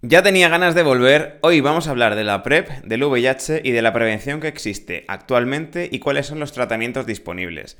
Ya tenía ganas de volver. Hoy vamos a hablar de la PrEP, del VIH y de la prevención que existe actualmente y cuáles son los tratamientos disponibles.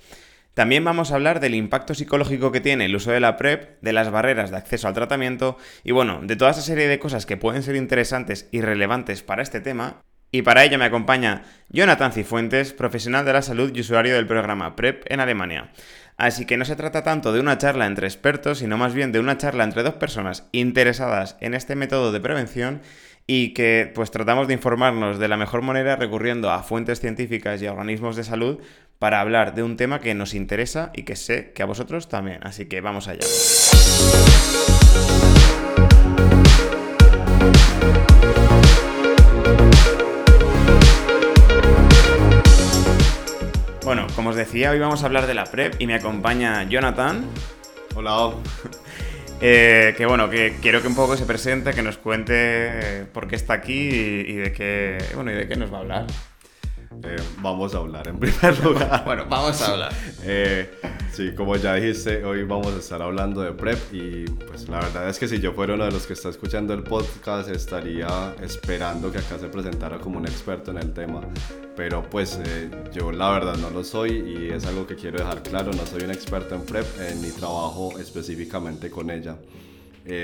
También vamos a hablar del impacto psicológico que tiene el uso de la PrEP, de las barreras de acceso al tratamiento y bueno, de toda esa serie de cosas que pueden ser interesantes y relevantes para este tema. Y para ello me acompaña Jonathan Cifuentes, profesional de la salud y usuario del programa PrEP en Alemania. Así que no se trata tanto de una charla entre expertos, sino más bien de una charla entre dos personas interesadas en este método de prevención y que pues tratamos de informarnos de la mejor manera recurriendo a fuentes científicas y a organismos de salud para hablar de un tema que nos interesa y que sé que a vosotros también. Así que vamos allá. Como os decía, hoy vamos a hablar de la PrEP y me acompaña Jonathan. Hola. Eh, que bueno, que quiero que un poco se presente, que nos cuente eh, por qué está aquí y, de qué, bueno, y de qué nos va a hablar. Eh, vamos a hablar en primer lugar. bueno, vamos a hablar. Eh, sí, como ya dijiste, hoy vamos a estar hablando de PrEP y pues la verdad es que si yo fuera uno de los que está escuchando el podcast estaría esperando que acá se presentara como un experto en el tema. Pero pues eh, yo la verdad no lo soy y es algo que quiero dejar claro, no soy un experto en PrEP ni trabajo específicamente con ella.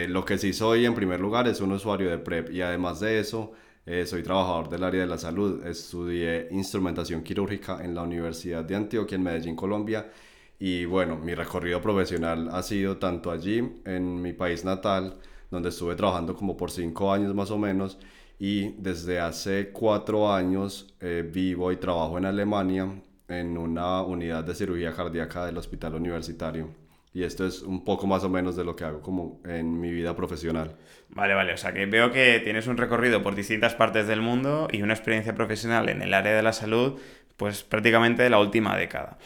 lo que sí soy en primer lugar es un usuario de PrEP y además de eso eh, soy trabajador del área de la salud. Estudié instrumentación quirúrgica en la Universidad de Antioquia, en Medellín, Colombia. Y bueno, mi recorrido profesional ha sido tanto allí, en mi país natal, donde estuve trabajando como por cinco años más o menos, y desde hace cuatro años eh, vivo y trabajo en Alemania en una unidad de cirugía cardíaca del hospital universitario. Y esto es un poco más o menos de lo que hago como en mi vida profesional. Vale, vale, o sea que veo que tienes un recorrido por distintas partes del mundo y una experiencia profesional en el área de la salud, pues prácticamente de la última década.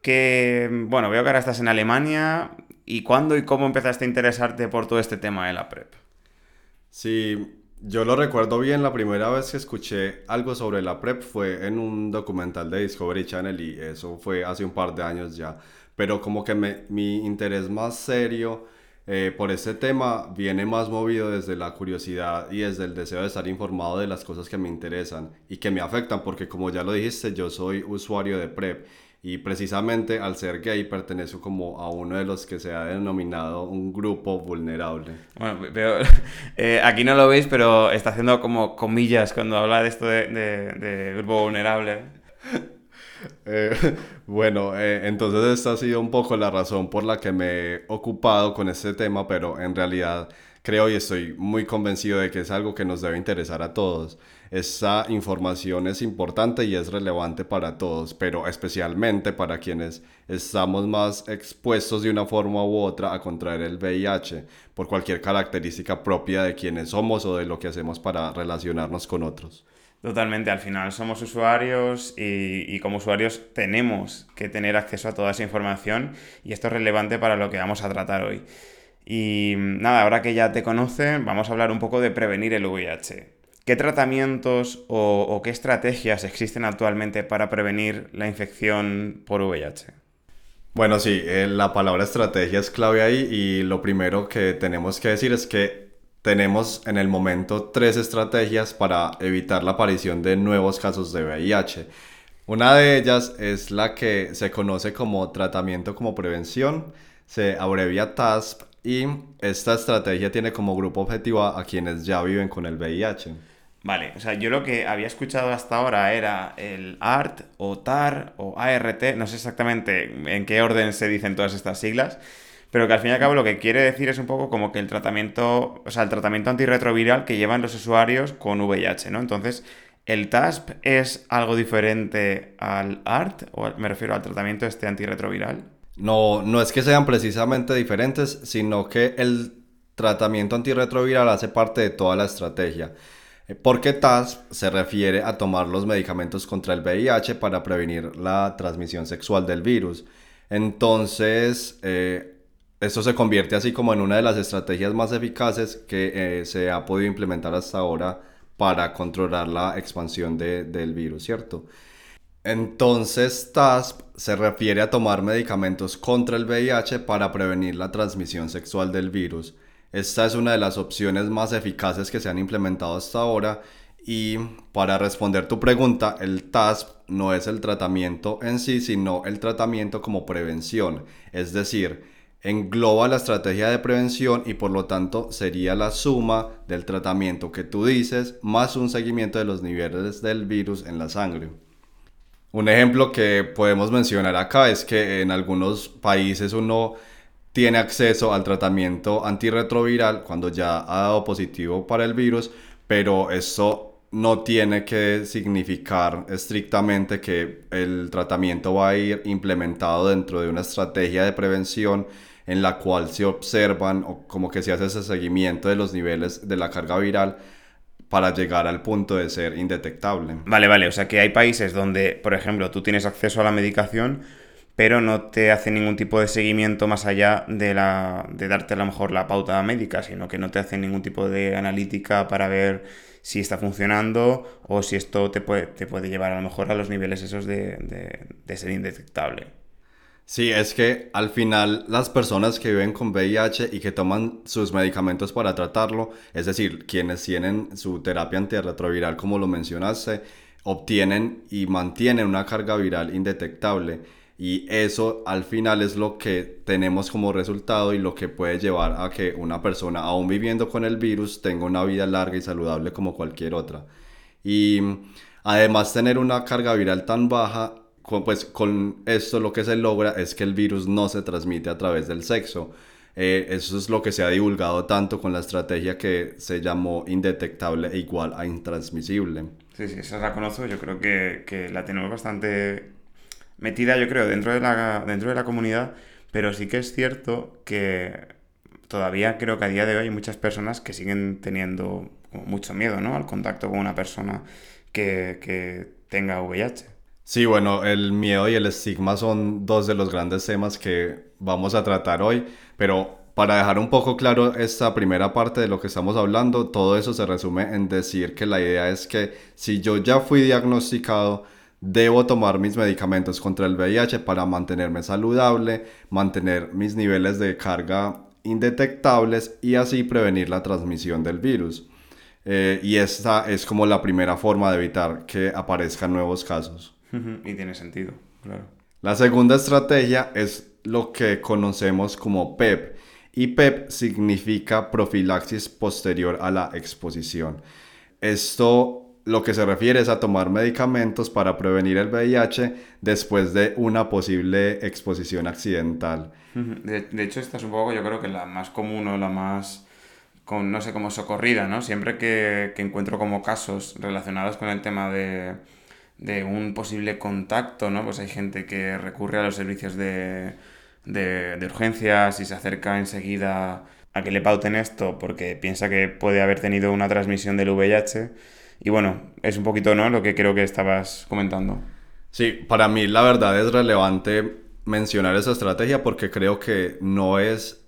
Que, bueno, veo que ahora estás en Alemania. ¿Y cuándo y cómo empezaste a interesarte por todo este tema de la PrEP? Sí, yo lo recuerdo bien, la primera vez que escuché algo sobre la PrEP fue en un documental de Discovery Channel y eso fue hace un par de años ya pero como que mi interés más serio eh, por este tema viene más movido desde la curiosidad y desde el deseo de estar informado de las cosas que me interesan y que me afectan, porque como ya lo dijiste, yo soy usuario de PrEP y precisamente al ser gay pertenezco como a uno de los que se ha denominado un grupo vulnerable. Bueno, eh, aquí no lo veis, pero está haciendo como comillas cuando habla de esto de, de grupo vulnerable. Eh, bueno, eh, entonces esta ha sido un poco la razón por la que me he ocupado con este tema, pero en realidad creo y estoy muy convencido de que es algo que nos debe interesar a todos. Esta información es importante y es relevante para todos, pero especialmente para quienes estamos más expuestos de una forma u otra a contraer el VIH por cualquier característica propia de quienes somos o de lo que hacemos para relacionarnos con otros. Totalmente, al final somos usuarios y, como usuarios tenemos que tener acceso a toda esa información y esto es relevante para lo que vamos a tratar hoy. Y nada, ahora que ya te conocen, vamos a hablar un poco de prevenir el VIH. ¿Qué tratamientos o, qué estrategias existen actualmente para prevenir la infección por VIH? Bueno, sí, eh, la palabra estrategia es clave ahí y lo primero que tenemos que decir es que tenemos en el momento tres estrategias para evitar la aparición de nuevos casos de VIH. Una de ellas es la que se conoce como tratamiento como prevención, se abrevia TASP y esta estrategia tiene como grupo objetivo a, quienes ya viven con el VIH. Vale, o sea, yo lo que había escuchado hasta ahora era el ART o TAR o ART, no sé exactamente en qué orden se dicen todas estas siglas, pero que al fin y al cabo lo que quiere decir es un poco como que el tratamiento, o sea, el tratamiento antirretroviral que llevan los usuarios con VIH, ¿no? Entonces, ¿el TASP es algo diferente al ART? O me refiero al tratamiento este antirretroviral. No, no es que sean precisamente diferentes, sino que el tratamiento antirretroviral hace parte de toda la estrategia. Eh, porque TASP se refiere a tomar los medicamentos contra el VIH para prevenir la transmisión sexual del virus. Entonces, eh, esto se convierte así como en una de las estrategias más eficaces que eh, se ha podido implementar hasta ahora para controlar la expansión del virus, ¿cierto? Entonces, TASP se refiere a tomar medicamentos contra el VIH para prevenir la transmisión sexual del virus. Esta es una de las opciones más eficaces que se han implementado hasta ahora y para responder tu pregunta, el TASP no es el tratamiento en sí, sino el tratamiento como prevención. Es decir, engloba la estrategia de prevención y por lo tanto sería la suma del tratamiento que tú dices más un seguimiento de los niveles del virus en la sangre. Un ejemplo que podemos mencionar acá es que en algunos países uno tiene acceso al tratamiento antirretroviral cuando ya ha dado positivo para el virus, pero eso no tiene que significar estrictamente que el tratamiento va a ir implementado dentro de una estrategia de prevención en la cual se observan o como que se hace ese seguimiento de los niveles de la carga viral para llegar al punto de ser indetectable. Vale, vale, o sea que hay países donde, por ejemplo, tú tienes acceso a la medicación, pero no te hace ningún tipo de seguimiento más allá de, la, de darte a lo mejor la pauta médica, sino que no te hace ningún tipo de analítica para ver si está funcionando o si esto te puede, te puede llevar a lo mejor a los niveles esos de, de, ser indetectable. Sí, es que al final las personas que viven con VIH y que toman sus medicamentos para tratarlo, es decir, quienes tienen su terapia antirretroviral como lo mencionaste, obtienen y mantienen una carga viral indetectable y eso al final es lo que tenemos como resultado y lo que puede llevar a que una persona, aún viviendo con el virus, tenga una vida larga y saludable como cualquier otra. Y además tener una carga viral tan baja, pues con esto lo que se logra es que el virus no se transmite a través del sexo. Eh, eso es lo que se ha divulgado tanto con la estrategia que se llamó indetectable e igual a intransmisible. Sí, sí, esa la conozco, yo creo que, que la tenemos bastante metida, yo creo, dentro de la, dentro de la comunidad, pero sí que es cierto que todavía creo que a día de hoy hay muchas personas que siguen teniendo mucho miedo, ¿no? Al contacto con una persona que, que tenga VIH. Sí, bueno, el miedo y el estigma son dos de los grandes temas que vamos a tratar hoy, pero para dejar un poco claro esta primera parte de lo que estamos hablando, todo eso se resume en decir que la idea es que si yo ya fui diagnosticado, Debo tomar mis medicamentos contra el VIH para mantenerme saludable, mantener mis niveles de carga indetectables y así prevenir la transmisión del virus. Eh, y esta es como la primera forma de evitar que aparezcan nuevos casos. Y tiene sentido, claro. La segunda estrategia es lo que conocemos como PEP. Y PEP significa profilaxis posterior a la exposición. Esto lo que se refiere es a tomar medicamentos para prevenir el VIH después de una posible exposición accidental. De, hecho, esta es un poco, yo creo que la más común o la más, con, no sé, como socorrida, ¿no? Siempre que, encuentro como casos relacionados con el tema de, de, un posible contacto, ¿no? Pues hay gente que recurre a los servicios de, de, de urgencias y se acerca enseguida a que le pauten esto porque piensa que puede haber tenido una transmisión del VIH y bueno, es un poquito, ¿no? Lo que creo que estabas comentando. Sí, para mí la verdad es relevante mencionar esa estrategia porque creo que no es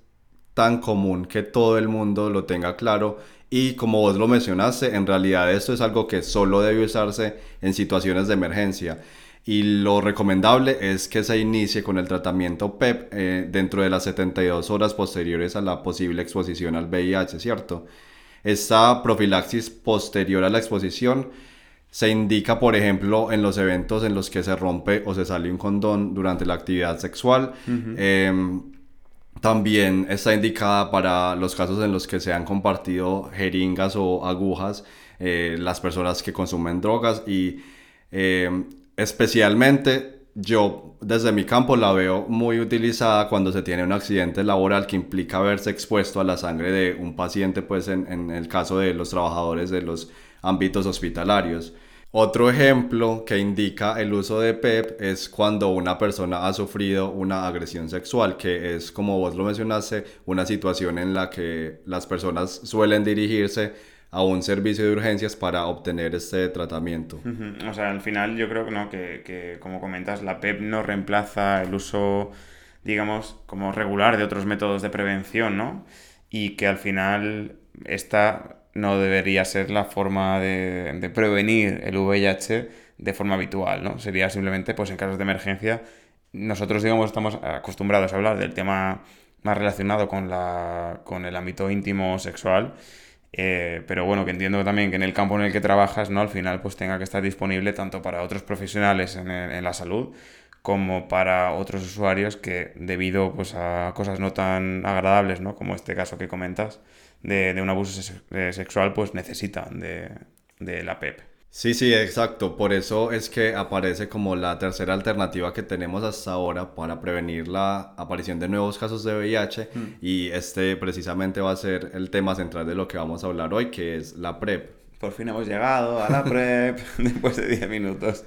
tan común que todo el mundo lo tenga claro y como vos lo mencionaste, en realidad esto es algo que solo debe usarse en situaciones de emergencia y lo recomendable es que se inicie con el tratamiento PEP eh, dentro de las 72 horas posteriores a la posible exposición al VIH, ¿cierto? Esta profilaxis posterior a la exposición se indica, por ejemplo, en los eventos en los que se rompe o se sale un condón durante la actividad sexual. También está indicada para los casos en los que se han compartido jeringas o agujas, eh, las personas que consumen drogas y em, especialmente yo desde mi campo la veo muy utilizada cuando se tiene un accidente laboral que implica verse expuesto a la sangre de un paciente, pues en, en, el caso de los trabajadores de los ámbitos hospitalarios. Otro ejemplo que indica el uso de PEP es cuando una persona ha sufrido una agresión sexual, que es, como vos lo mencionaste, una situación en la que las personas suelen dirigirse a un servicio de urgencias para obtener este tratamiento. O sea, al final yo creo ¿no? que, que, como comentas, la PEP no reemplaza el uso, digamos, como regular de otros métodos de prevención, ¿no? Y que al final esta no debería ser la forma de, de prevenir el VIH de forma habitual, ¿no? Sería simplemente, pues en casos de emergencia, nosotros, digamos, estamos acostumbrados a hablar del tema más relacionado con, la, con el ámbito íntimo sexual. Eh, pero bueno, que entiendo también que en el campo en el que trabajas, ¿no? Al final, pues tenga que estar disponible tanto para otros profesionales en, en la salud como para otros usuarios que debido pues, a cosas no tan agradables, ¿no? Como este caso que comentas, de, de un abuso sexual, pues necesitan de, de la PEP. Sí, sí, exacto. Por eso es que aparece como la tercera alternativa que tenemos hasta ahora para prevenir la aparición de nuevos casos de VIH mm. y este precisamente va a ser el tema central de lo que vamos a hablar hoy, que es la PrEP. Por fin hemos llegado a la PrEP después de 10 minutos.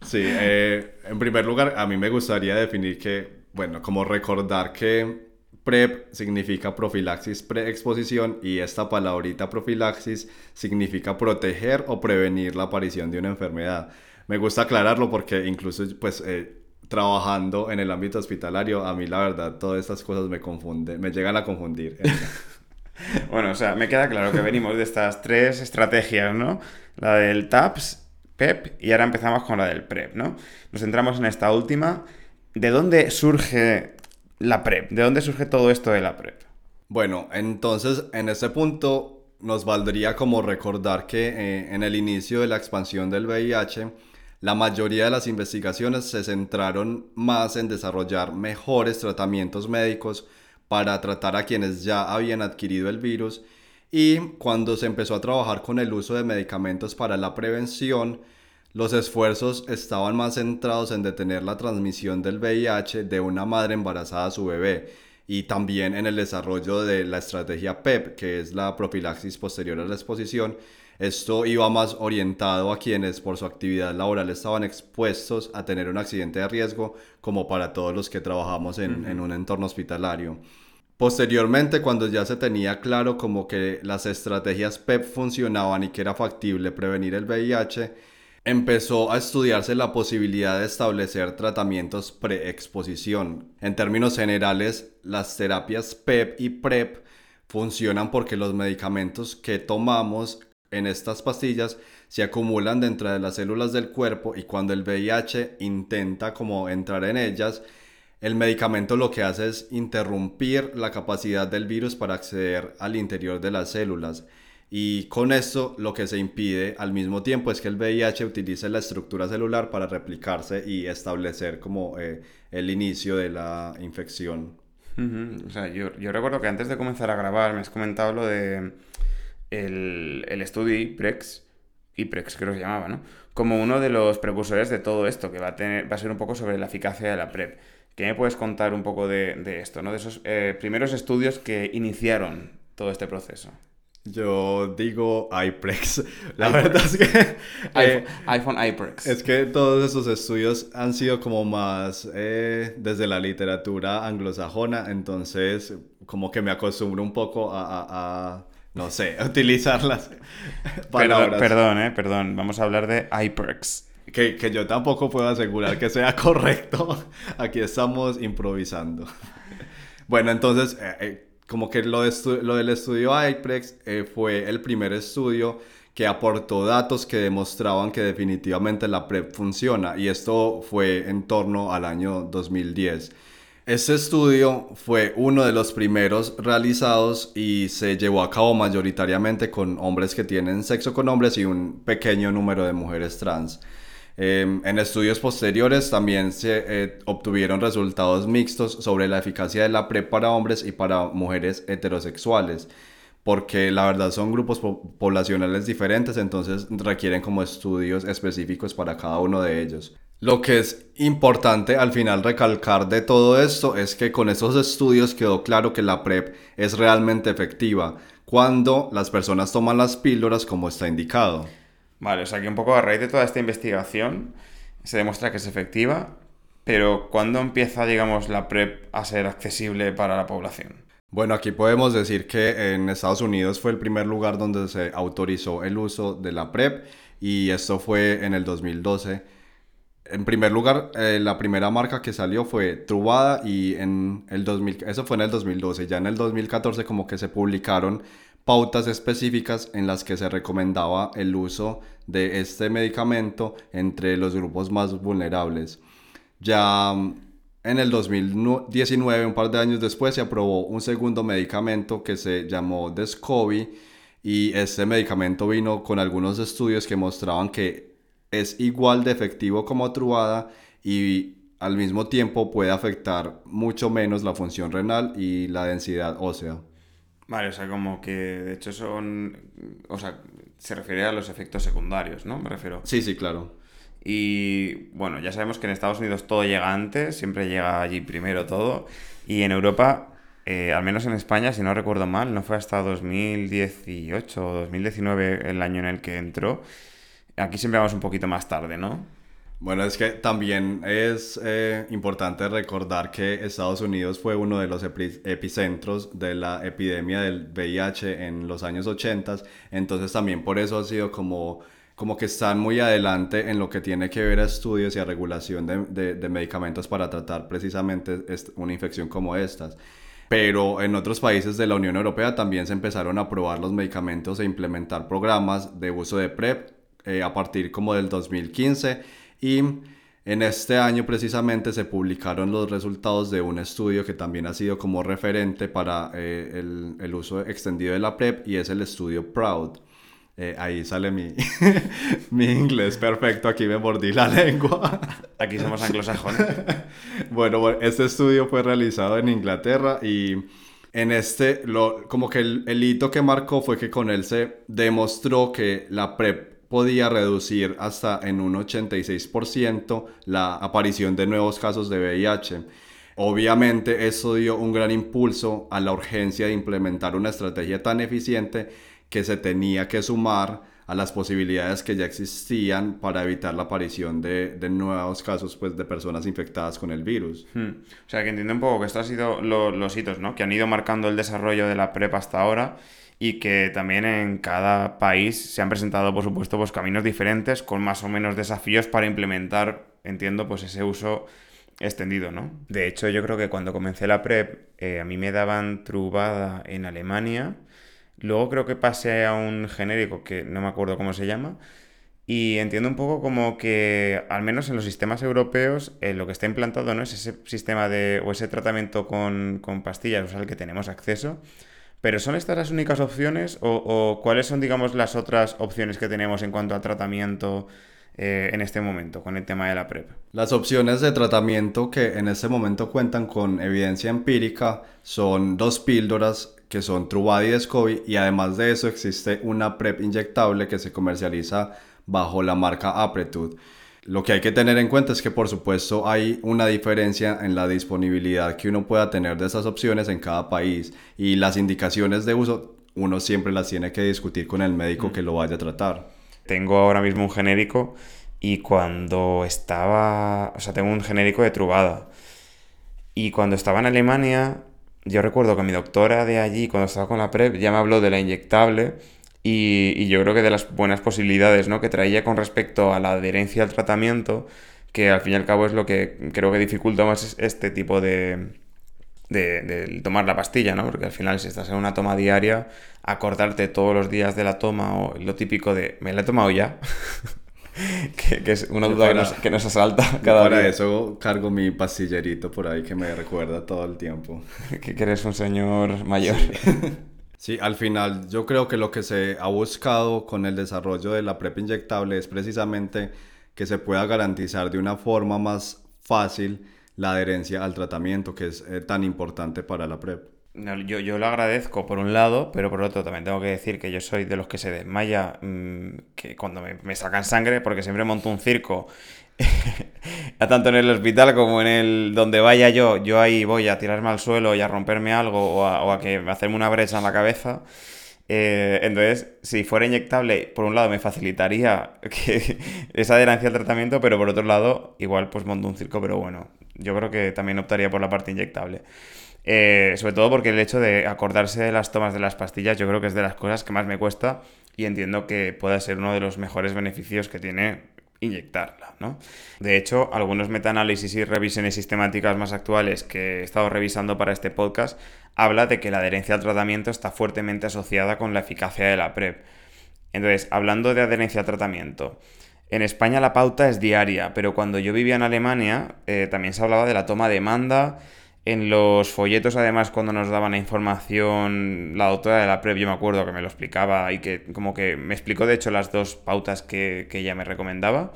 Sí, eh, en primer lugar, a mí me gustaría definir que, bueno, como recordar que PrEP significa profilaxis preexposición y esta palabrita profilaxis significa proteger o prevenir la aparición de una enfermedad. Me gusta aclararlo porque incluso pues eh, trabajando en el ámbito hospitalario a mí la verdad todas estas cosas me confunden, me llegan a confundir. bueno, o sea, me queda claro que venimos de estas tres estrategias, ¿no? La del TAPS, PEP y ahora empezamos con la del PrEP, ¿no? Nos centramos en esta última. ¿De dónde surge la PrEP. ¿De dónde surge todo esto de la PrEP? Bueno, entonces en este punto nos valdría como recordar que eh, en el inicio de la expansión del VIH, la mayoría de las investigaciones se centraron más en desarrollar mejores tratamientos médicos para tratar a quienes ya habían adquirido el virus y cuando se empezó a trabajar con el uso de medicamentos para la prevención, los esfuerzos estaban más centrados en detener la transmisión del VIH de una madre embarazada a su bebé y también en el desarrollo de la estrategia PEP, que es la profilaxis posterior a la exposición. Esto iba más orientado a quienes por su actividad laboral estaban expuestos a tener un accidente de riesgo, como para todos los que trabajamos en, en un entorno hospitalario. Posteriormente, cuando ya se tenía claro como que las estrategias PEP funcionaban y que era factible prevenir el VIH, empezó a estudiarse la posibilidad de establecer tratamientos preexposición. En términos generales, las terapias PEP y PrEP funcionan porque los medicamentos que tomamos en estas pastillas se acumulan dentro de las células del cuerpo y cuando el VIH intenta como entrar en ellas, el medicamento lo que hace es interrumpir la capacidad del virus para acceder al interior de las células. Y con esto lo que se impide al mismo tiempo es que el VIH utilice la estructura celular para replicarse y establecer como eh, el inicio de la infección. O sea, yo, yo, recuerdo que antes de comenzar a grabar me has comentado lo de el, el estudio IPREX, IPREX creo que se llamaba, ¿no? Como uno de los precursores de todo esto, que va a, tener, va a ser un poco sobre la eficacia de la PrEP. ¿Qué me puedes contar un poco de, de esto, ¿no? De esos eh, primeros estudios que iniciaron todo este proceso. Yo digo iPrex. La verdad es que... Eh, iPhone, iPrex. Es que todos esos estudios han sido como más eh, desde la literatura anglosajona, entonces como que me acostumbro un poco a, no sé, a utilizar las palabras. Perdón, eh, perdón. Vamos a hablar de iPrex. Que, que yo tampoco puedo asegurar que sea correcto. Aquí estamos improvisando. Bueno, entonces como que lo, lo del estudio IPREX eh, fue el primer estudio que aportó datos que demostraban que definitivamente la PrEP funciona y esto fue en torno al año 2010. Este estudio fue uno de los primeros realizados y se llevó a cabo mayoritariamente con hombres que tienen sexo con hombres y un pequeño número de mujeres trans. Em, en estudios posteriores también se eh, obtuvieron resultados mixtos sobre la eficacia de la PrEP para hombres y para mujeres heterosexuales, porque la verdad son grupos poblacionales diferentes, entonces requieren como estudios específicos para cada uno de ellos. Lo que es importante al final recalcar de todo esto es que con esos estudios quedó claro que la PrEP es realmente efectiva cuando las personas toman las píldoras como está indicado. Vale, o sea que un poco a raíz de toda esta investigación se demuestra que es efectiva, pero ¿cuándo empieza, digamos, la PrEP a ser accesible para la población? Bueno, aquí podemos decir que en Estados Unidos fue el primer lugar donde se autorizó el uso de la PrEP y esto fue en el 2012. En primer lugar, eh, la primera marca que salió fue Trubada y en el 2000, eso fue en el 2012. Ya en el 2014 como que se publicaron pautas específicas en las que se recomendaba el uso de este medicamento entre los grupos más vulnerables. Ya mm, en el 2019, un par de años después, se aprobó un segundo medicamento que se llamó Descovy y este medicamento vino con algunos estudios que mostraban que es igual de efectivo como Truvada y al mismo tiempo puede afectar mucho menos la función renal y la densidad ósea. Vale, o sea, como que de hecho son. O sea, se refiere a los efectos secundarios, ¿no? Me refiero. Sí, sí, claro. Y bueno, ya sabemos que en Estados Unidos todo llega antes, siempre llega allí primero todo. Y en Europa, eh, al menos en España, si no recuerdo mal, no fue hasta 2018 o 2019 el año en el que entró. Aquí siempre vamos un poquito más tarde, ¿no? Bueno, es que también es eh, importante recordar que Estados Unidos fue uno de los epicentros de la epidemia del VIH en los años 80, entonces también por eso ha sido como, como que están muy adelante en lo que tiene que ver a estudios y a regulación de, de medicamentos para tratar precisamente una infección como estas. Pero en otros países de la Unión Europea también se empezaron a probar los medicamentos e implementar programas de uso de PrEP eh, a partir como del 2015 y en este año precisamente se publicaron los resultados de un estudio que también ha sido como referente para eh, el, el, uso extendido de la PrEP y es el estudio PROUD. Eh, ahí sale mi, mi inglés perfecto, aquí me mordí la lengua. Aquí somos anglosajones. bueno, este estudio fue realizado en Inglaterra y en este, lo, como que el, el hito que marcó fue que con él se demostró que la PrEP podía reducir hasta en un 86% la aparición de nuevos casos de VIH. Obviamente eso dio un gran impulso a la urgencia de implementar una estrategia tan eficiente que se tenía que sumar a las posibilidades que ya existían para evitar la aparición de, nuevos casos pues, de personas infectadas con el virus. Hmm. O sea, que entiendo un poco que estos han sido los hitos ¿no? que han ido marcando el desarrollo de la PrEP hasta ahora y que también en cada país se han presentado, por supuesto, pues caminos diferentes con más o menos desafíos para implementar, entiendo, pues ese uso extendido, ¿no? De hecho, yo creo que cuando comencé la PrEP, eh, a mí me daban trubada en Alemania, luego creo que pasé a un genérico que no me acuerdo cómo se llama, y entiendo un poco como que, al menos en los sistemas europeos, eh, lo que está implantado no es ese sistema de, o ese tratamiento con, con pastillas, al que tenemos acceso, ¿Pero son estas las únicas opciones o, cuáles son, digamos, las otras opciones que tenemos en cuanto al tratamiento eh, en este momento con el tema de la PrEP? Las opciones de tratamiento que en este momento cuentan con evidencia empírica son dos píldoras que son Truvada y Descovy y además de eso existe una PrEP inyectable que se comercializa bajo la marca Apretud. Lo que hay que tener en cuenta es que por supuesto hay una diferencia en la disponibilidad que uno pueda tener de esas opciones en cada país y las indicaciones de uso uno siempre las tiene que discutir con el médico que lo vaya a tratar. Tengo ahora mismo un genérico y cuando estaba, o sea, tengo un genérico de Trubada. Y cuando estaba en Alemania, yo recuerdo que mi doctora de allí, cuando estaba con la PrEP, ya me habló de la inyectable y, yo creo que de las buenas posibilidades ¿no? que traía con respecto a la adherencia al tratamiento, que al fin y al cabo es lo que creo que dificulta más este tipo de, de, tomar la pastilla, ¿no? Porque al final si estás en una toma diaria, acordarte todos los días de la toma o lo típico de ¿me la he tomado ya? que, es una duda que, nos, asalta cada para eso cargo mi pastillerito por ahí que me recuerda todo el tiempo. que, eres un señor mayor. Sí, al final yo creo que lo que se ha buscado con el desarrollo de la PrEP inyectable es precisamente que se pueda garantizar de una forma más fácil la adherencia al tratamiento que es eh, tan importante para la PrEP. Yo, yo, lo agradezco por un lado, pero por otro también tengo que decir que yo soy de los que se desmaya mm, que cuando me, sacan sangre, porque siempre monto un circo tanto en el hospital como en el donde vaya yo, yo ahí voy a tirarme al suelo y a romperme algo o a, que hacerme una brecha en la cabeza. Eh, entonces, si fuera inyectable, por un lado me facilitaría que esa adherencia al tratamiento, pero por otro lado, igual pues monto un circo, pero bueno, yo creo que también optaría por la parte inyectable. Eh, sobre todo porque el hecho de acordarse de las tomas de las pastillas, yo creo que es de las cosas que más me cuesta y entiendo que pueda ser uno de los mejores beneficios que tiene inyectarla, ¿no? De hecho, algunos metaanálisis y revisiones sistemáticas más actuales que he estado revisando para este podcast habla de que la adherencia al tratamiento está fuertemente asociada con la eficacia de la PrEP. Entonces, hablando de adherencia al tratamiento, En España la pauta es diaria, pero cuando yo vivía en Alemania eh, también se hablaba de la toma de manda. En los folletos, además, cuando nos daban la información, la doctora de la PrEP, yo me acuerdo que me lo explicaba y que como que me explicó, de hecho, las dos pautas que, que ella me recomendaba.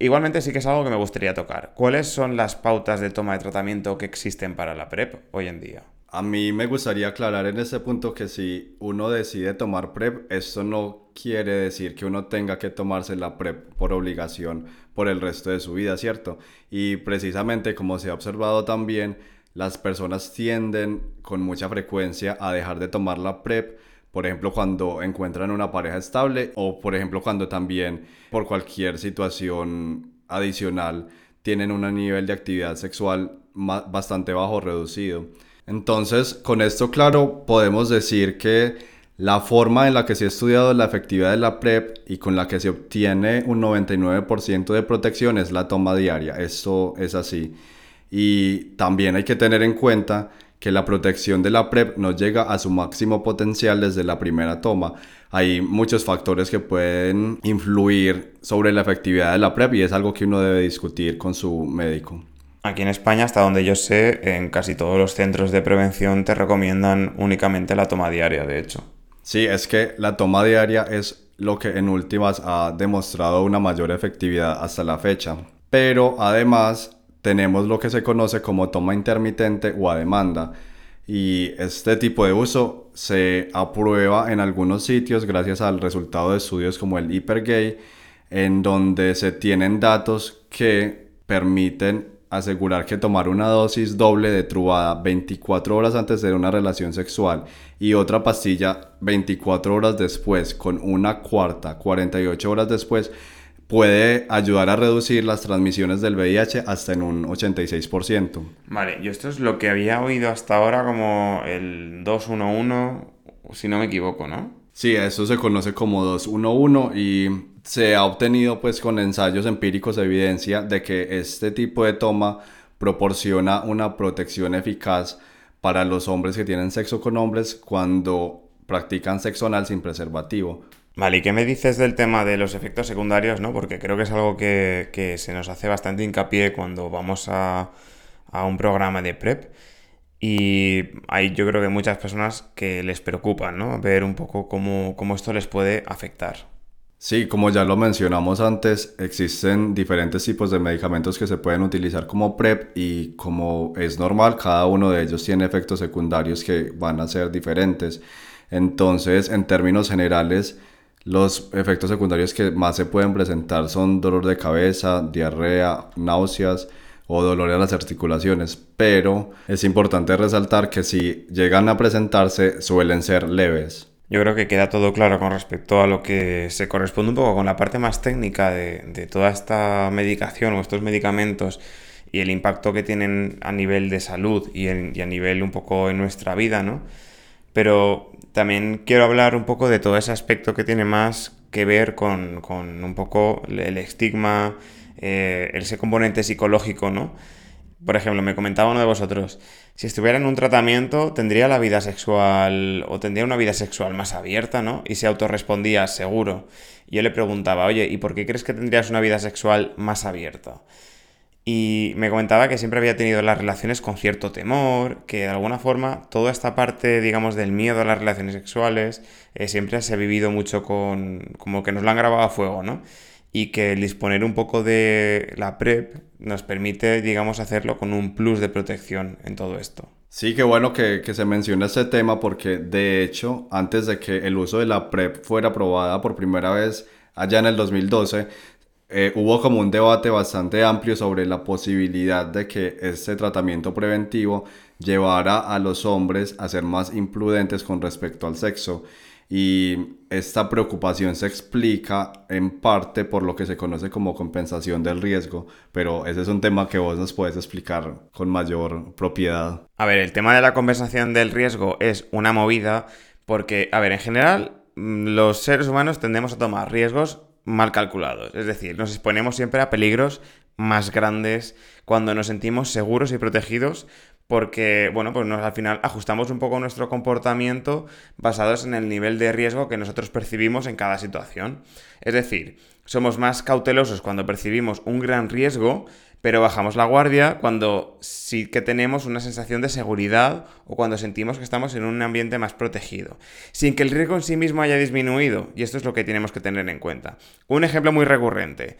Igualmente sí que es algo que me gustaría tocar. ¿Cuáles son las pautas de toma de tratamiento que existen para la PrEP hoy en día? A mí me gustaría aclarar en ese punto que si uno decide tomar PrEP, esto no quiere decir que uno tenga que tomarse la PrEP por obligación por el resto de su vida, ¿cierto? Y precisamente como se ha observado también, las personas tienden con mucha frecuencia a dejar de tomar la PrEP por ejemplo, cuando encuentran una pareja estable o, por ejemplo, cuando también por cualquier situación adicional tienen un nivel de actividad sexual bastante bajo, reducido. Entonces, con esto claro, podemos decir que la forma en la que se ha estudiado la efectividad de la PrEP y con la que se obtiene un 99% de protección es la toma diaria. Esto es así. Y también hay que tener en cuenta que la protección de la PrEP no llega a su máximo potencial desde la primera toma. Hay muchos factores que pueden influir sobre la efectividad de la PrEP y es algo que uno debe discutir con su médico. Aquí en España, hasta donde yo sé, en casi todos los centros de prevención te recomiendan únicamente la toma diaria, de hecho. Sí, es que la toma diaria es lo que en últimas ha demostrado una mayor efectividad hasta la fecha. Pero además tenemos lo que se conoce como toma intermitente o a demanda. Y este tipo de uso se aprueba en algunos sitios gracias al resultado de estudios como el Hypergay, en donde se tienen datos que permiten asegurar que tomar una dosis doble de trubada 24 horas antes de una relación sexual y otra pastilla 24 horas después con una cuarta 48 horas después puede ayudar a reducir las transmisiones del VIH hasta en un 86%. Vale, y esto es lo que había oído hasta ahora como el 211, si no me equivoco, ¿no? Sí, eso se conoce como 211 y se ha obtenido pues con ensayos empíricos evidencia de que este tipo de toma proporciona una protección eficaz para los hombres que tienen sexo con hombres cuando practican sexo anal sin preservativo. Vale, ¿y qué me dices del tema de los efectos secundarios, no? Porque creo que es algo que, se nos hace bastante hincapié cuando vamos a, un programa de PrEP. Y hay yo creo que muchas personas que les preocupan, ¿no? Ver un poco cómo, cómo esto les puede afectar. Sí, como ya lo mencionamos antes, existen diferentes tipos de medicamentos que se pueden utilizar como PrEP y como es normal, cada uno de ellos tiene efectos secundarios que van a ser diferentes. Entonces, en términos generales, los efectos secundarios que más se pueden presentar son dolor de cabeza, diarrea, náuseas o dolor en las articulaciones, pero es importante resaltar que si llegan a presentarse suelen ser leves. Yo creo que queda todo claro con respecto a lo que se corresponde un poco con la parte más técnica de, toda esta medicación o estos medicamentos y el impacto que tienen a nivel de salud y, y a nivel un poco en nuestra vida, ¿no? Pero también quiero hablar un poco de todo ese aspecto que tiene más que ver con, un poco el estigma, eh, ese componente psicológico, ¿no? Por ejemplo, me comentaba uno de vosotros, si estuviera en un tratamiento, tendría la vida sexual o tendría una vida sexual más abierta, ¿no? Y se autorrespondía seguro. Yo le preguntaba, oye, ¿y por qué crees que tendrías una vida sexual más abierta? Y me comentaba que siempre había tenido las relaciones con cierto temor, que de alguna forma toda esta parte, digamos, del miedo a las relaciones sexuales eh, siempre se ha vivido mucho con, como que nos lo han grabado a fuego, ¿no? Y que el disponer un poco de la PrEP nos permite, digamos, hacerlo con un plus de protección en todo esto. Sí, qué bueno que, que se mencione este tema porque de hecho, antes de que el uso de la PrEP fuera aprobada por primera vez allá en el 2012, eh, hubo como un debate bastante amplio sobre la posibilidad de que este tratamiento preventivo llevara a los hombres a ser más imprudentes con respecto al sexo. Y esta preocupación se explica en parte por lo que se conoce como compensación del riesgo, pero ese es un tema que vos nos puedes explicar con mayor propiedad. A ver, el tema de la compensación del riesgo es una movida porque, a ver, en general mm, los seres humanos tendemos a tomar riesgos mal calculados. Es decir, nos exponemos siempre a peligros más grandes cuando nos sentimos seguros y protegidos porque, bueno, pues nos, al final ajustamos un poco nuestro comportamiento basados en el nivel de riesgo que nosotros percibimos en cada situación. Es decir, somos más cautelosos cuando percibimos un gran riesgo, pero bajamos la guardia cuando sí que tenemos una sensación de seguridad o cuando sentimos que estamos en un ambiente más protegido, sin que el riesgo en sí mismo haya disminuido, y esto es lo que tenemos que tener en cuenta. Un ejemplo muy recurrente.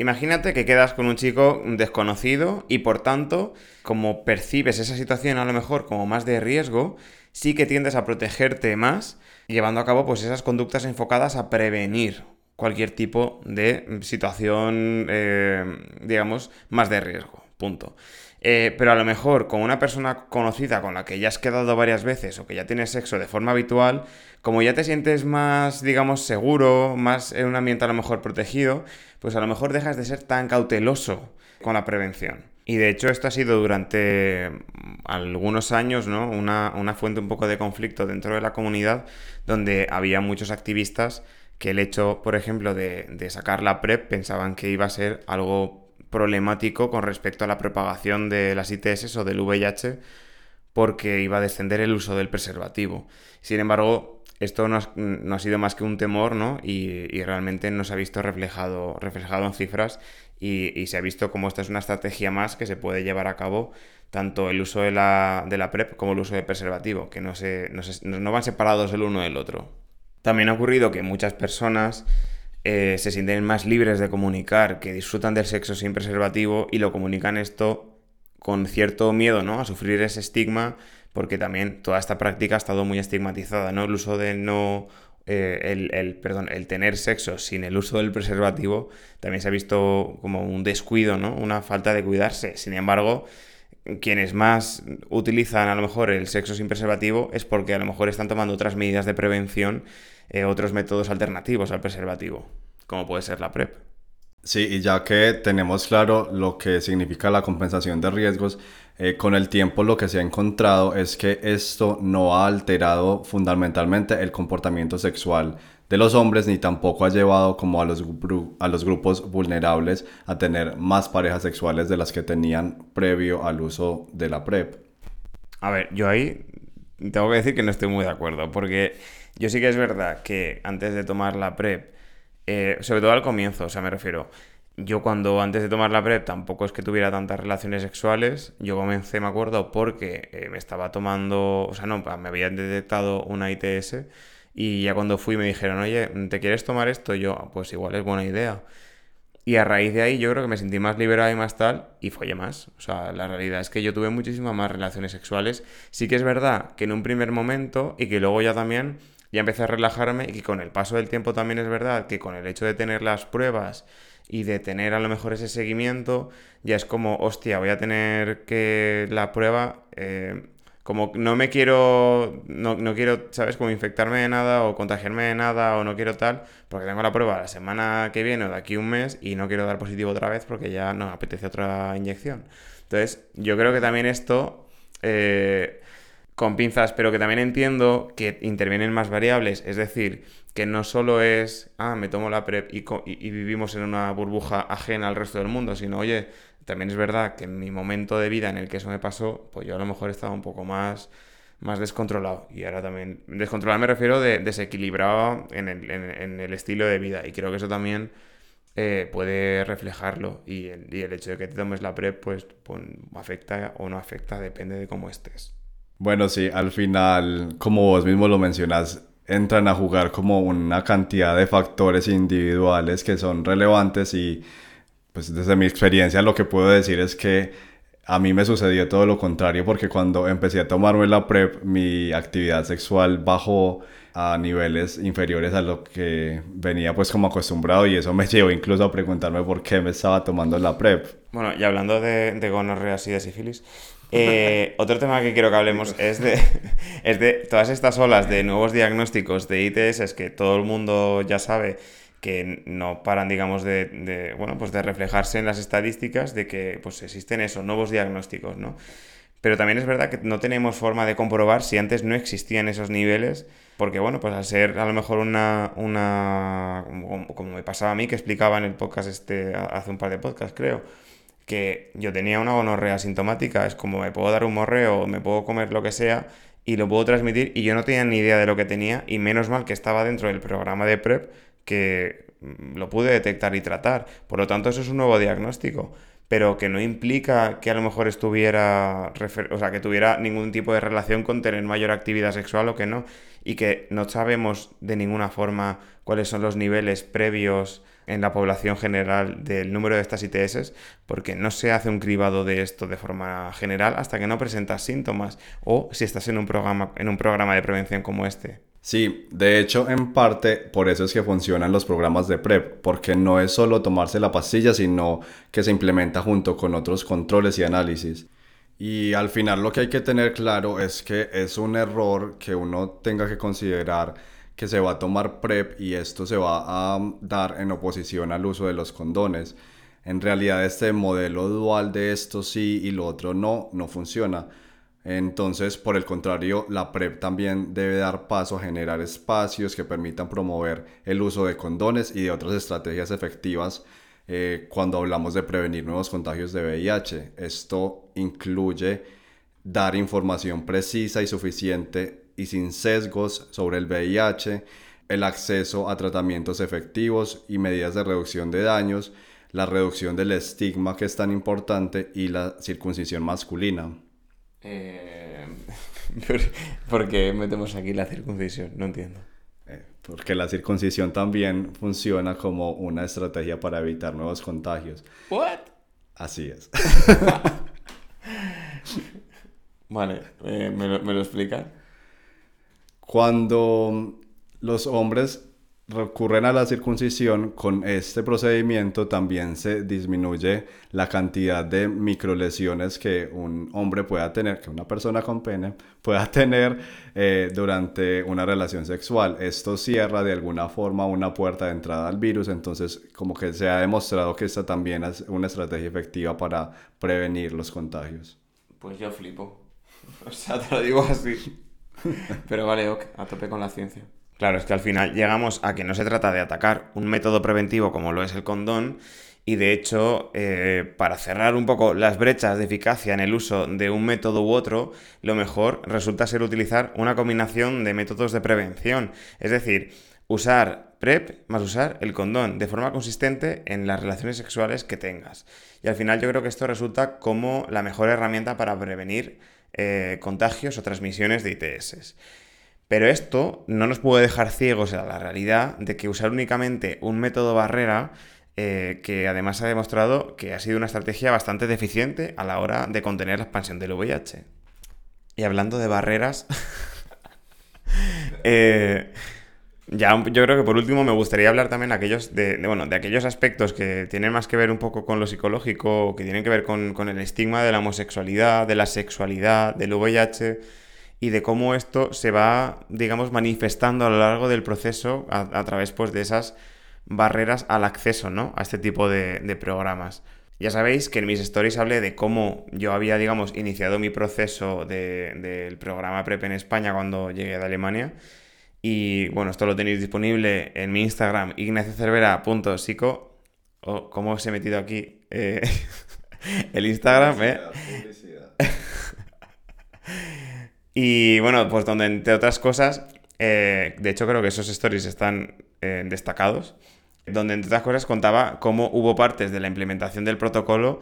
Imagínate que quedas con un chico desconocido y por tanto, como percibes esa situación a lo mejor como más de riesgo, sí que tiendes a protegerte más, llevando a cabo pues esas conductas enfocadas a prevenir cualquier tipo de situación, eh, digamos, más de riesgo. Punto. Eh, pero a lo mejor con una persona conocida con la que ya has quedado varias veces o que ya tienes sexo de forma habitual, como ya te sientes más, digamos, seguro, más en un ambiente a lo mejor protegido, pues a lo mejor dejas de ser tan cauteloso con la prevención. Y de hecho esto ha sido durante algunos años ¿no? una, una fuente un poco de conflicto dentro de la comunidad donde había muchos activistas que el hecho, por ejemplo, de, sacar la PrEP pensaban que iba a ser algo problemático con respecto a la propagación de las ITS o del VIH porque iba a descender el uso del preservativo. Sin embargo, esto no ha, sido más que un temor, ¿no? Y, realmente no se ha visto reflejado, reflejado en cifras y, se ha visto como esta es una estrategia más que se puede llevar a cabo tanto el uso de la, de la PrEP como el uso de preservativo, que no, se, no, no van separados el uno del otro. También ha ocurrido que muchas personas eh, se sienten más libres de comunicar, que disfrutan del sexo sin preservativo y lo comunican esto con cierto miedo, ¿no? A sufrir ese estigma, porque también toda esta práctica ha estado muy estigmatizada, ¿no? El uso de no eh, el, perdón, el tener sexo sin el uso del preservativo también se ha visto como un descuido, ¿no? Una falta de cuidarse. Sin embargo, quienes más utilizan a lo mejor el sexo sin preservativo es porque a lo mejor están tomando otras medidas de prevención, eh, otros métodos alternativos al preservativo, como puede ser la PrEP. Sí, y ya que tenemos claro lo que significa la compensación de riesgos, eh, con el tiempo lo que se ha encontrado es que esto no ha alterado fundamentalmente el comportamiento sexual de los hombres ni tampoco ha llevado como a los, a los grupos vulnerables a tener más parejas sexuales de las que tenían previo al uso de la PrEP. A ver, yo ahí tengo que decir que no estoy muy de acuerdo, porque yo sí que es verdad que antes de tomar la PrEP, eh, sobre todo al comienzo, o sea, me refiero, yo cuando antes de tomar la PrEP tampoco es que tuviera tantas relaciones sexuales, yo comencé, me acuerdo, porque eh, me estaba tomando, o sea, no, me habían detectado una ITS y ya cuando fui me dijeron, oye, ¿te quieres tomar esto? Y yo, pues igual es buena idea. Y a raíz de ahí yo creo que me sentí más liberada y más tal y follé más. O sea, la realidad es que yo tuve muchísimas más relaciones sexuales. Sí que es verdad que en un primer momento y que luego ya también ya empecé a relajarme y que con el paso del tiempo también es verdad que con el hecho de tener las pruebas y de tener a lo mejor ese seguimiento, ya es como, hostia, voy a tener que la prueba... Eh, como no me quiero, no, no, quiero, ¿sabes? Como infectarme de nada o contagiarme de nada o no quiero tal, porque tengo la prueba la semana que viene o de aquí un mes y no quiero dar positivo otra vez porque ya no apetece otra inyección. Entonces, yo creo que también esto, eh, con pinzas, pero que también entiendo que intervienen más variables, es decir, que no solo es, ah, me tomo la PrEP y, y vivimos en una burbuja ajena al resto del mundo, sino, oye, también es verdad que en mi momento de vida en el que eso me pasó, pues yo a lo mejor estaba un poco más, más descontrolado. Y ahora también, descontrolado me refiero de desequilibrado en el, en, el estilo de vida. Y creo que eso también eh, puede reflejarlo. Y el, y el, hecho de que te tomes la PrEP, pues, pues afecta o no afecta, depende de cómo estés. Bueno, sí, al final, como vos mismo lo mencionas, entran a jugar como una cantidad de factores individuales que son relevantes y pues desde mi experiencia lo que puedo decir es que a mí me sucedió todo lo contrario porque cuando empecé a tomarme la PrEP mi actividad sexual bajó a niveles inferiores a lo que venía pues como acostumbrado y eso me llevó incluso a preguntarme por qué me estaba tomando la PrEP. Bueno, y hablando de, de gonorreas y de sífilis, eh, otro tema que quiero que hablemos es de, es todas estas olas de nuevos diagnósticos de ITS que todo el mundo ya sabe que no paran, digamos, de, bueno, pues de reflejarse en las estadísticas de que pues, existen esos nuevos diagnósticos, ¿no? Pero también es verdad que no tenemos forma de comprobar si antes no existían esos niveles, porque bueno, pues al ser a lo mejor una, una como, me pasaba a mí, que explicaba en el podcast este, hace un par de podcasts creo, que yo tenía una gonorrea sintomática, es como me puedo dar un morreo, me puedo comer lo que sea y lo puedo transmitir y yo no tenía ni idea de lo que tenía y menos mal que estaba dentro del programa de PrEP que mm, lo pude detectar y tratar. Por lo tanto, eso es un nuevo diagnóstico pero que no implica que a lo mejor estuviera, o sea, que tuviera ningún tipo de relación con tener mayor actividad sexual o que no, y que no sabemos de ninguna forma cuáles son los niveles previos en la población general del número de estas ITS, porque no se hace un cribado de esto de forma general hasta que no presentas síntomas o si estás en un programa, en un programa de prevención como este. Sí, de hecho, en parte por eso es que funcionan los programas de PrEP, porque no es solo tomarse la pastilla, sino que se implementa junto con otros controles y análisis. Y al final lo que hay que tener claro es que es un error que uno tenga que considerar que se va a tomar PrEP y esto se va a dar en oposición al uso de los condones. En realidad este modelo dual de esto sí y lo otro no, no funciona entonces, por el contrario, la PrEP también debe dar paso a generar espacios que permitan promover el uso de condones y de otras estrategias efectivas eh, cuando hablamos de prevenir nuevos contagios de VIH. Esto incluye dar información precisa y suficiente y sin sesgos sobre el VIH, el acceso a tratamientos efectivos y medidas de reducción de daños, la reducción del estigma que es tan importante y la circuncisión masculina. Eh, ¿Por qué metemos aquí la circuncisión? No entiendo. Eh, porque la circuncisión también funciona como una estrategia para evitar nuevos contagios. ¿What? Así es. vale, eh, ¿me, lo, ¿me lo explica? Cuando los hombres recurren a la circuncisión, con este procedimiento también se disminuye la cantidad de microlesiones que un hombre pueda tener, que una persona con pene pueda tener eh, durante una relación sexual. Esto cierra de alguna forma una puerta de entrada al virus, entonces como que se ha demostrado que esta también es una estrategia efectiva para prevenir los contagios. Pues yo flipo. O sea, te lo digo así. Pero vale, ok, a tope con la ciencia. Claro, es que al final llegamos a que no se trata de atacar un método preventivo como lo es el condón, y de hecho, eh, para cerrar un poco las brechas de eficacia en el uso de un método u otro, lo mejor resulta ser utilizar una combinación de métodos de prevención. Es decir, usar PrEP más usar el condón de forma consistente en las relaciones sexuales que tengas. Y al final yo creo que esto resulta como la mejor herramienta para prevenir eh, contagios o transmisiones de ITS. Pero esto no nos puede dejar ciegos a la realidad de que usar únicamente un método barrera, eh, que además ha demostrado que ha sido una estrategia bastante deficiente a la hora de contener la expansión del VIH. Y hablando de barreras, eh, ya yo creo que por último me gustaría hablar también aquellos de, bueno, de aquellos aspectos que tienen más que ver un poco con lo psicológico, que tienen que ver con, con el estigma de la homosexualidad, de la sexualidad, del VIH y de cómo esto se va, digamos, manifestando a lo largo del proceso a, través pues, de esas barreras al acceso ¿no? a este tipo de, programas. Ya sabéis que en mis stories hablé de cómo yo había, digamos, iniciado mi proceso del programa PrEP en España cuando llegué de Alemania. Y bueno, esto lo tenéis disponible en mi Instagram, ignaciocervera.psico. Oh, ¿Cómo os he metido aquí? Eh, el Instagram, ¿eh? Y bueno, pues donde entre otras cosas, eh, de hecho creo que esos stories están eh, destacados, donde entre otras cosas contaba cómo hubo partes de la implementación del protocolo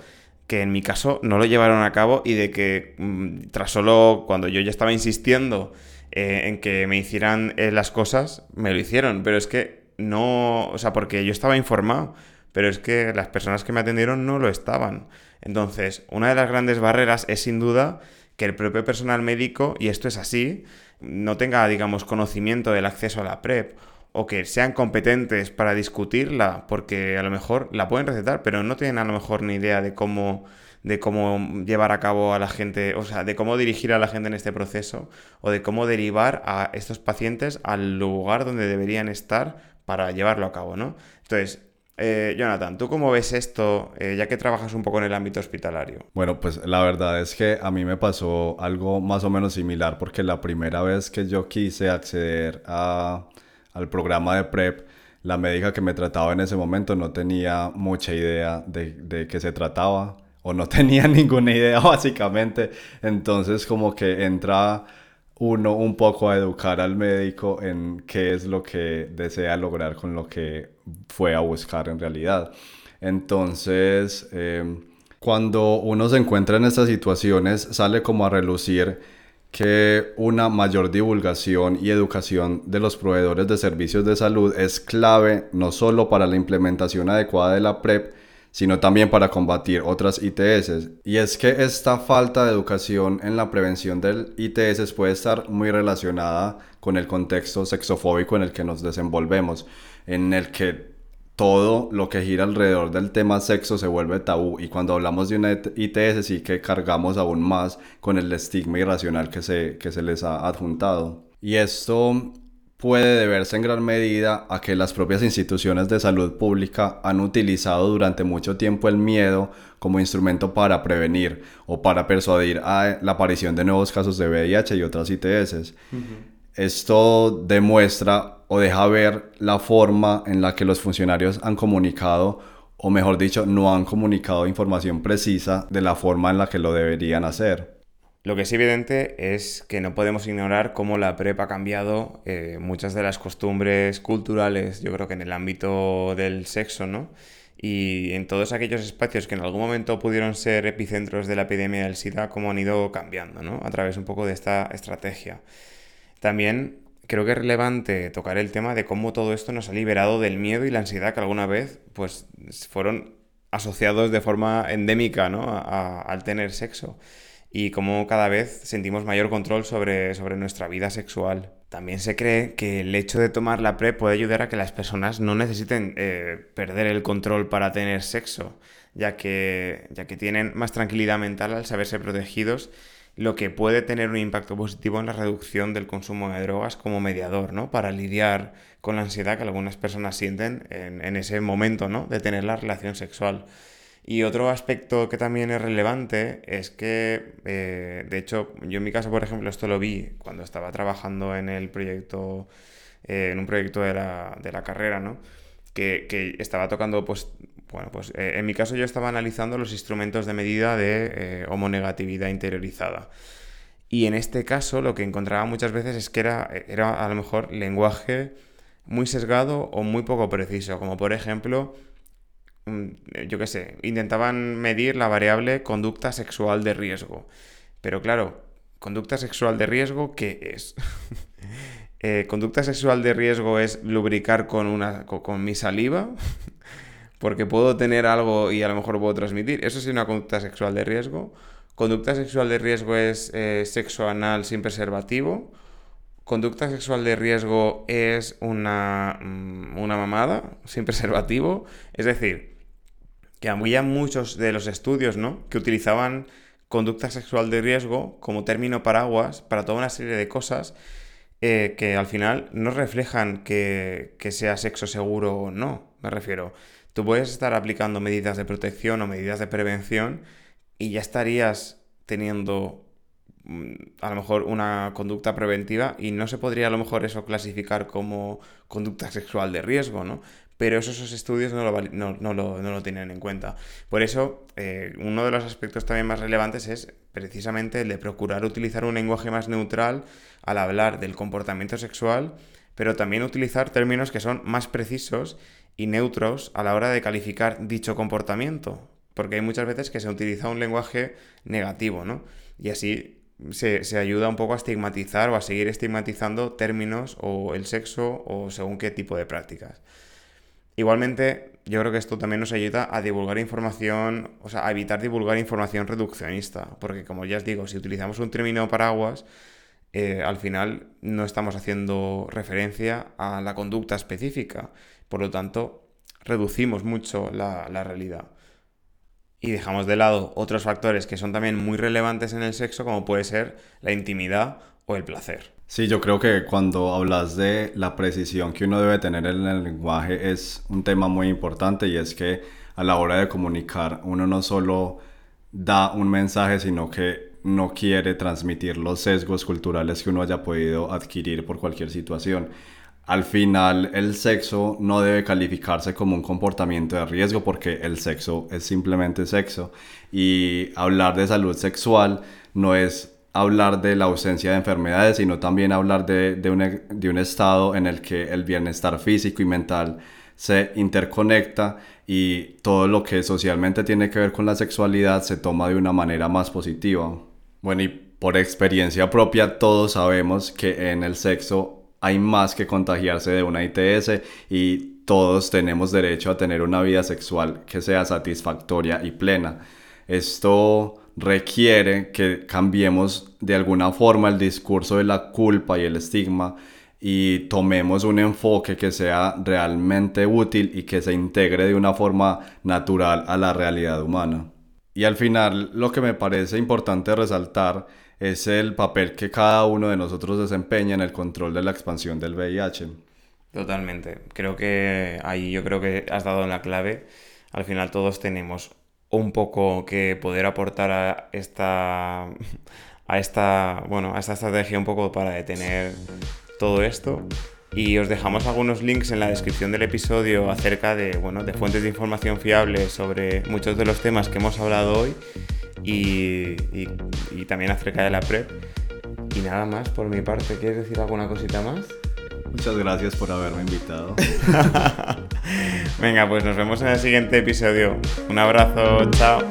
que en mi caso no lo llevaron a cabo y de que mm, tras solo cuando yo ya estaba insistiendo eh, en que me hicieran las cosas, me lo hicieron, pero es que no, o sea, porque yo estaba informado, pero es que las personas que me atendieron no lo estaban. Entonces, una de las grandes barreras es sin duda que el propio personal médico, y esto es así, no tenga, digamos, conocimiento del acceso a la PrEP o que sean competentes para discutirla, porque a lo mejor la pueden recetar, pero no tienen a lo mejor ni idea de cómo de cómo llevar a cabo a la gente, o sea, de cómo dirigir a la gente en este proceso o de cómo derivar a estos pacientes al lugar donde deberían estar para llevarlo a cabo, ¿no? Entonces, eh, Jonathan, ¿tú cómo ves esto, eh, ya que trabajas un poco en el ámbito hospitalario? Bueno, pues la verdad es que a mí me pasó algo más o menos similar, porque la primera vez que yo quise acceder al programa de PrEP, la médica que me trataba en ese momento no tenía mucha idea de, de qué se trataba o no tenía ninguna idea básicamente. Entonces como que entra uno un poco a educar al médico en qué es lo que desea lograr con lo que fue a buscar en realidad. Entonces, em, cuando uno se encuentra en estas situaciones, sale como a relucir que una mayor divulgación y educación de los proveedores de servicios de salud es clave no solo para la implementación adecuada de la PrEP, sino también para combatir otras ITS. Y es que esta falta de educación en la prevención del ITS puede estar muy relacionada con el contexto sexofóbico en el que nos desenvolvemos, en el que todo lo que gira alrededor del tema sexo se vuelve tabú y cuando hablamos de una ITS sí que cargamos aún más con el estigma irracional que se, que se les ha adjuntado. Y esto puede deberse en gran medida a que las propias instituciones de salud pública han utilizado durante mucho tiempo el miedo como instrumento para prevenir o para persuadir a la aparición de nuevos casos de VIH y otras ITS. Esto demuestra o deja ver la forma en la que los funcionarios han comunicado, o mejor dicho, no han comunicado información precisa de la forma en la que lo deberían hacer. Lo que es evidente es que no podemos ignorar cómo la PrEP ha cambiado eh, muchas de las costumbres culturales, yo creo que en el ámbito del sexo, ¿no? Y en todos aquellos espacios que en algún momento pudieron ser epicentros de la epidemia del SIDA, cómo han ido cambiando, ¿no? A través un poco de esta estrategia. También creo que es relevante tocar el tema de cómo todo esto nos ha liberado del miedo y la ansiedad que alguna vez pues, fueron asociados de forma endémica ¿no? al tener sexo y cómo cada vez sentimos mayor control sobre, sobre nuestra vida sexual. También se cree que el hecho de tomar la PrEP puede ayudar a que las personas no necesiten eh, perder el control para tener sexo, ya que, ya que tienen más tranquilidad mental al saberse protegidos lo que puede tener un impacto positivo en la reducción del consumo de drogas como mediador, ¿no? Para lidiar con la ansiedad que algunas personas sienten en, ese momento, ¿no? De tener la relación sexual. Y otro aspecto que también es relevante es que, eh, de hecho, yo en mi caso, por ejemplo, esto lo vi cuando estaba trabajando en el proyecto, eh, en un proyecto de la, de la carrera, ¿no? Que, que, estaba tocando pues bueno, pues eh, en mi caso yo estaba analizando los instrumentos de medida de homonegatividad interiorizada. Y en este caso lo que encontraba muchas veces es que era, era a lo mejor lenguaje muy sesgado o muy poco preciso, como por ejemplo, yo qué sé, intentaban medir la variable conducta sexual de riesgo. Pero claro, conducta sexual de riesgo, ¿qué es? Eh, conducta sexual de riesgo es lubricar con, una, con mi saliva porque puedo tener algo y a lo mejor puedo transmitir. Eso es una conducta sexual de riesgo. Conducta sexual de riesgo es eh, sexo anal sin preservativo. Conducta sexual de riesgo es una, mm, una mamada sin preservativo. Es decir, que había muchos de los estudios ¿no? que utilizaban conducta sexual de riesgo como término paraguas para toda una serie de cosas eh, que al final no reflejan que, que sea sexo seguro o no. Me refiero, Tú puedes estar aplicando medidas de protección o medidas de prevención y ya estarías teniendo mm, a lo mejor una conducta preventiva y no se podría a lo mejor eso clasificar como conducta sexual de riesgo, ¿no? Pero esos estudios no lo, no, lo, tienen en cuenta. Por eso, eh, uno de los aspectos también más relevantes es precisamente el de procurar utilizar un lenguaje más neutral al hablar del comportamiento sexual, pero también utilizar términos que son más precisos y neutros a la hora de calificar dicho comportamiento, porque hay muchas veces que se utiliza un lenguaje negativo, ¿no? Y así se, ayuda un poco a estigmatizar o a seguir estigmatizando términos o el sexo o según qué tipo de prácticas. Igualmente, yo creo que esto también nos ayuda a divulgar información, o sea, a evitar divulgar información reduccionista, porque como ya os digo, si utilizamos un término paraguas, eh, al final no estamos haciendo referencia a la conducta específica. Por lo tanto, reducimos mucho la, realidad. Y dejamos de lado otros factores que son también muy relevantes en el sexo, como puede ser la intimidad o el placer. Sí, yo creo que cuando hablas de la precisión que uno debe tener en el lenguaje es un tema muy importante y es que a la hora de comunicar uno no solo da un mensaje, sino que no quiere transmitir los sesgos culturales que uno haya podido adquirir por cualquier situación. Al final el sexo no debe calificarse como un comportamiento de riesgo porque el sexo es simplemente sexo. Y hablar de salud sexual no es hablar de la ausencia de enfermedades, sino también hablar de, de, un, de un estado en el que el bienestar físico y mental se interconecta y todo lo que socialmente tiene que ver con la sexualidad se toma de una manera más positiva. Bueno, y por experiencia propia todos sabemos que en el sexo hay más que contagiarse de una ITS y todos tenemos derecho a tener una vida sexual que sea satisfactoria y plena. Esto requiere que cambiemos de alguna forma el discurso de la culpa y el estigma y tomemos un enfoque que sea realmente útil y que se integre de una forma natural a la realidad humana. Y al final lo que me parece importante resaltar es el papel que cada uno de nosotros desempeña en el control de la expansión del VIH. Totalmente. Creo que ahí yo creo que has dado la clave. Al final todos tenemos un poco que poder aportar a esta a esta bueno a esta estrategia un poco para detener todo esto. Y os dejamos algunos links en la descripción del episodio acerca de bueno de fuentes de información fiables sobre muchos de los temas que hemos hablado hoy y, y también acerca de la PrEP. Y nada más por mi parte. Quieres decir alguna cosita más Muchas gracias por haberme invitado. Venga, pues nos vemos en el siguiente episodio. Un abrazo, chao.